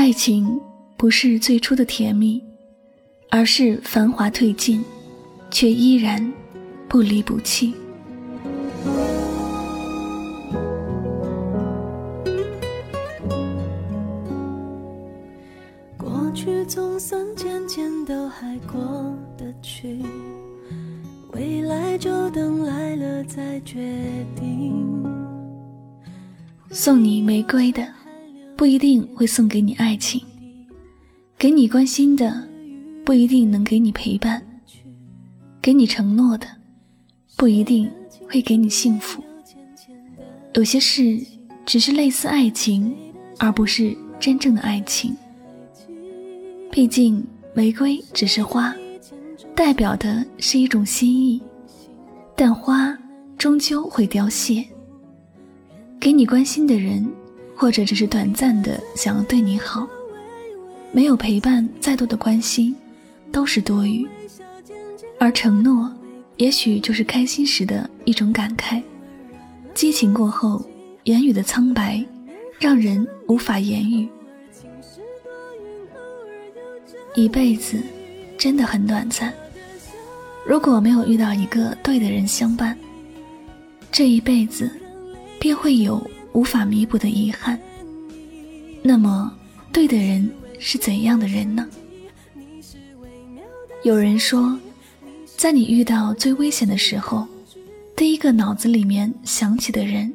爱情不是最初的甜蜜，而是繁华褪尽，却依然不离不弃。过去总算渐渐都还过得去，未来就等来了再决定。送你玫瑰的。不一定会送给你爱情，给你关心的不一定能给你陪伴，给你承诺的不一定会给你幸福。有些事只是类似爱情，而不是真正的爱情。毕竟玫瑰只是花，代表的是一种心意，但花终究会凋谢。给你关心的人。或者只是短暂的想要对你好，没有陪伴，再多的关心都是多余。而承诺，也许就是开心时的一种感慨。激情过后，言语的苍白，让人无法言语。一辈子真的很短暂，如果没有遇到一个对的人相伴，这一辈子便会有。无法弥补的遗憾。那么，对的人是怎样的人呢？有人说，在你遇到最危险的时候，第一个脑子里面想起的人，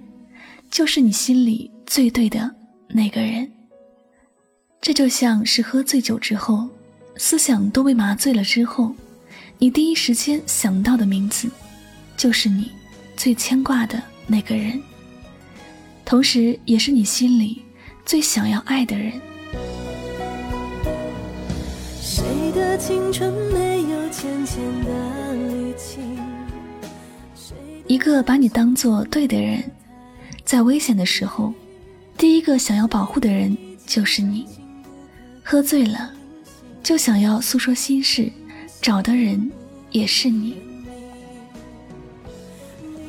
就是你心里最对的那个人。这就像是喝醉酒之后，思想都被麻醉了之后，你第一时间想到的名字，就是你最牵挂的那个人。同时，也是你心里最想要爱的人。一个把你当做对的人，在危险的时候，第一个想要保护的人就是你。喝醉了，就想要诉说心事，找的人也是你。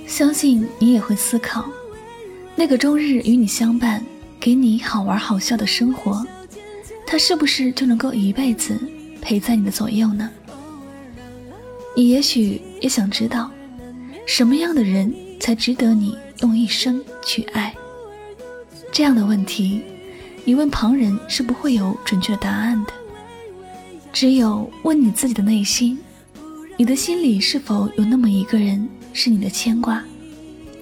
相信你也会思考。那个终日与你相伴，给你好玩好笑的生活，他是不是就能够一辈子陪在你的左右呢？你也许也想知道，什么样的人才值得你用一生去爱？这样的问题，你问旁人是不会有准确答案的。只有问你自己的内心，你的心里是否有那么一个人是你的牵挂，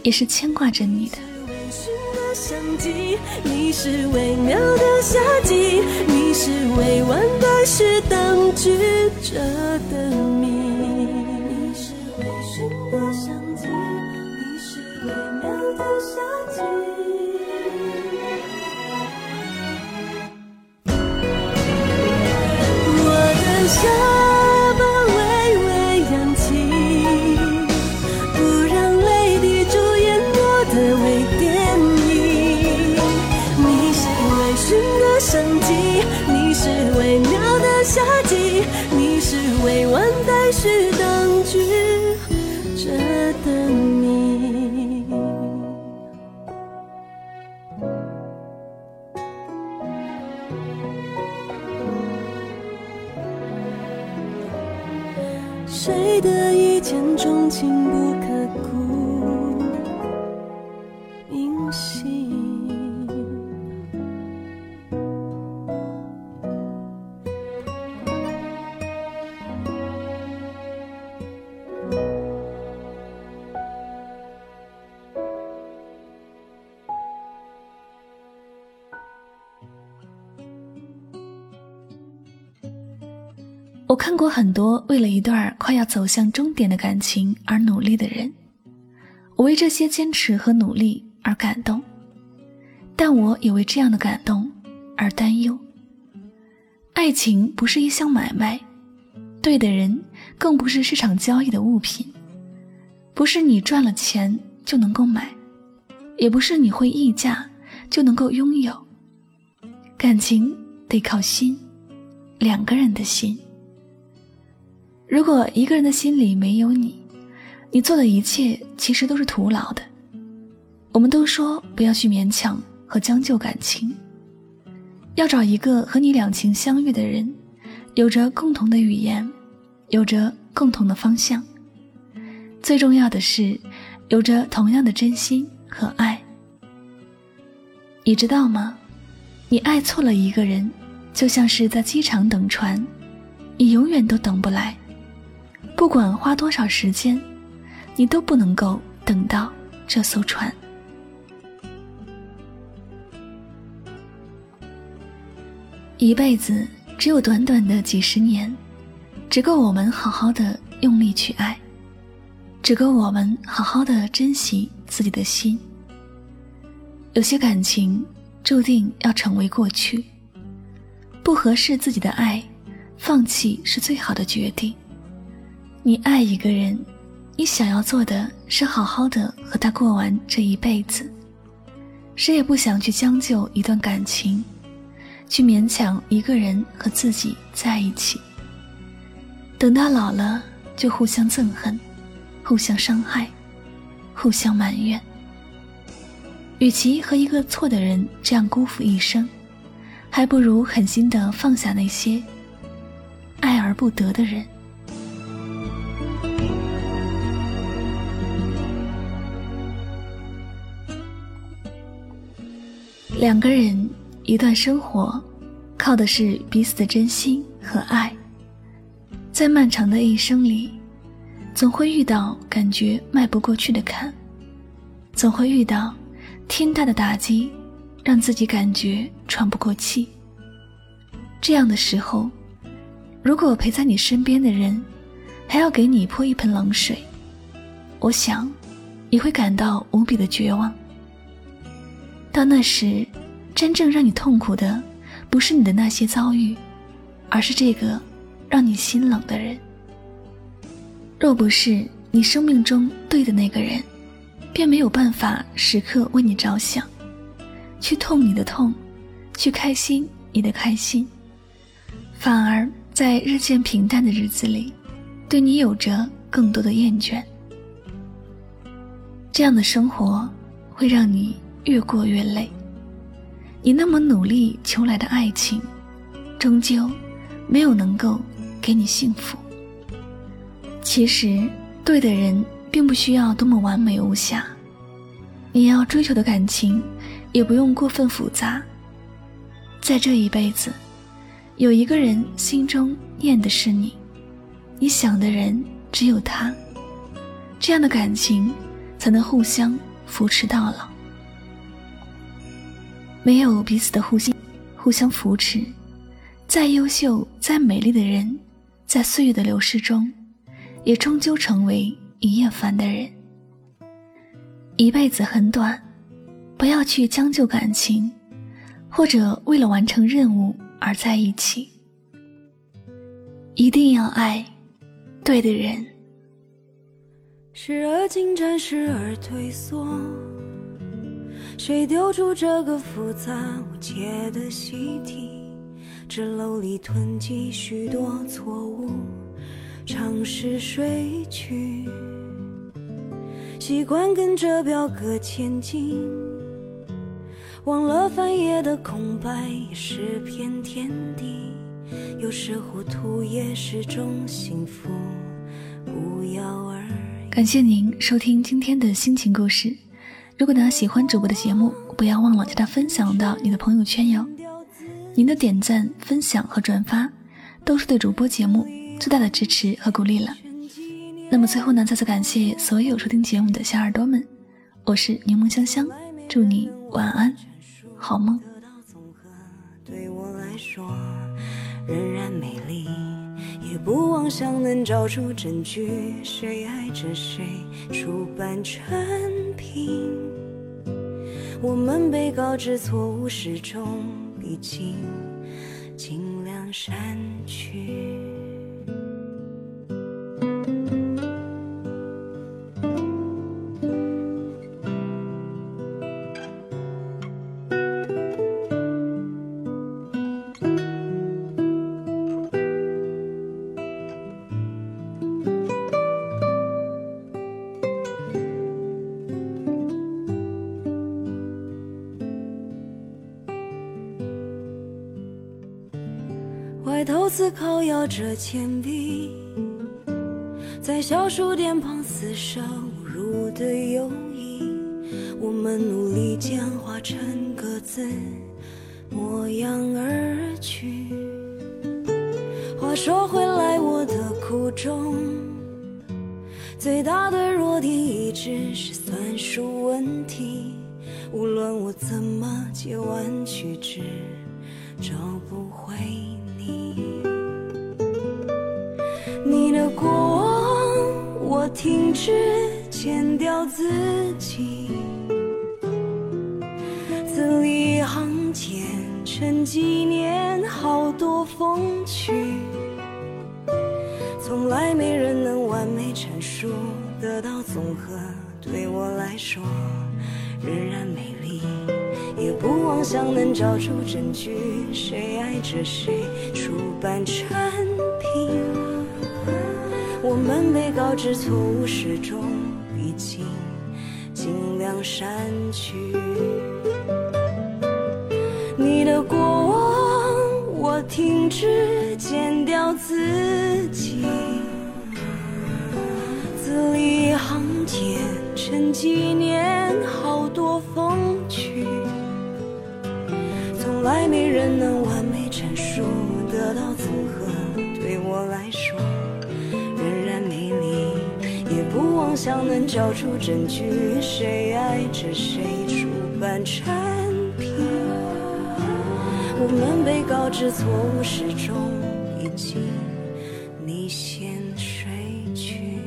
也是牵挂着你的？相机你是微妙的夏季，你是未完待续当局者的谜。你是微醺的相机，你是微妙的夏季。眼中情不可辜我看过很多为了一段快要走向终点的感情而努力的人，我为这些坚持和努力而感动，但我也为这样的感动而担忧。爱情不是一项买卖，对的人更不是市场交易的物品，不是你赚了钱就能够买，也不是你会溢价就能够拥有。感情得靠心，两个人的心。如果一个人的心里没有你，你做的一切其实都是徒劳的。我们都说不要去勉强和将就感情，要找一个和你两情相悦的人，有着共同的语言，有着共同的方向。最重要的是，有着同样的真心和爱。你知道吗？你爱错了一个人，就像是在机场等船，你永远都等不来。不管花多少时间，你都不能够等到这艘船。一辈子只有短短的几十年，只够我们好好的用力去爱，只够我们好好的珍惜自己的心。有些感情注定要成为过去，不合适自己的爱，放弃是最好的决定。你爱一个人，你想要做的是好好的和他过完这一辈子，谁也不想去将就一段感情，去勉强一个人和自己在一起。等到老了，就互相憎恨，互相伤害，互相埋怨。与其和一个错的人这样辜负一生，还不如狠心的放下那些爱而不得的人。两个人一段生活，靠的是彼此的真心和爱。在漫长的一生里，总会遇到感觉迈不过去的坎，总会遇到天大的打击，让自己感觉喘不过气。这样的时候，如果陪在你身边的人还要给你泼一盆冷水，我想你会感到无比的绝望。到那时，真正让你痛苦的，不是你的那些遭遇，而是这个让你心冷的人。若不是你生命中对的那个人，便没有办法时刻为你着想，去痛你的痛，去开心你的开心，反而在日渐平淡的日子里，对你有着更多的厌倦。这样的生活会让你。越过越累，你那么努力求来的爱情，终究没有能够给你幸福。其实，对的人并不需要多么完美无瑕，你要追求的感情也不用过分复杂。在这一辈子，有一个人心中念的是你，你想的人只有他，这样的感情才能互相扶持到老。没有彼此的互信、互相扶持，再优秀、再美丽的人，在岁月的流逝中，也终究成为一夜烦的人。一辈子很短，不要去将就感情，或者为了完成任务而在一起。一定要爱对的人。时而进展，时而退缩。谁丢出这个复杂无解的习题？纸篓里囤积许多错误，尝试睡去，习惯跟着表格前进，忘了翻页的空白也是片天地。有时糊涂也是种幸福，不药而。感谢您收听今天的心情故事。如果大家喜欢主播的节目，不要忘了将它分享到你的朋友圈哟。您的点赞、分享和转发，都是对主播节目最大的支持和鼓励了。那么最后呢，再次感谢所有收听节目的小耳朵们，我是柠檬香香，祝你晚安，好梦。不妄想能找出证据，谁爱着谁，出版成平。我们被告知错误始终已经，尽量删去。外头思考摇着铅笔，在小书店旁厮杀侮辱的友谊。我们努力简化成各自模样而去。话说回来，我的苦衷，最大的弱点一直是算术问题。无论我怎么截弯曲直，找不回你。你的过往，我停止剪掉自己，字里行间成纪念，好多风趣。从来没人能完美阐述，得到总和，对我来说仍然美丽。也不妄想能找出证据，谁爱着谁，出版成品。我们被告知错误始终已经，尽量删去。你的过往，我停止剪掉自己，字里行间成纪念，没人能完美阐述，得到综合，对我来说仍然美丽。也不妄想能找出证据，谁爱着谁，出版成品。我们被告知错误始终已经，你先睡去，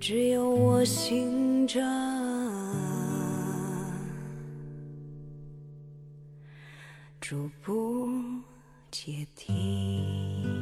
只有我醒着。逐步阶梯。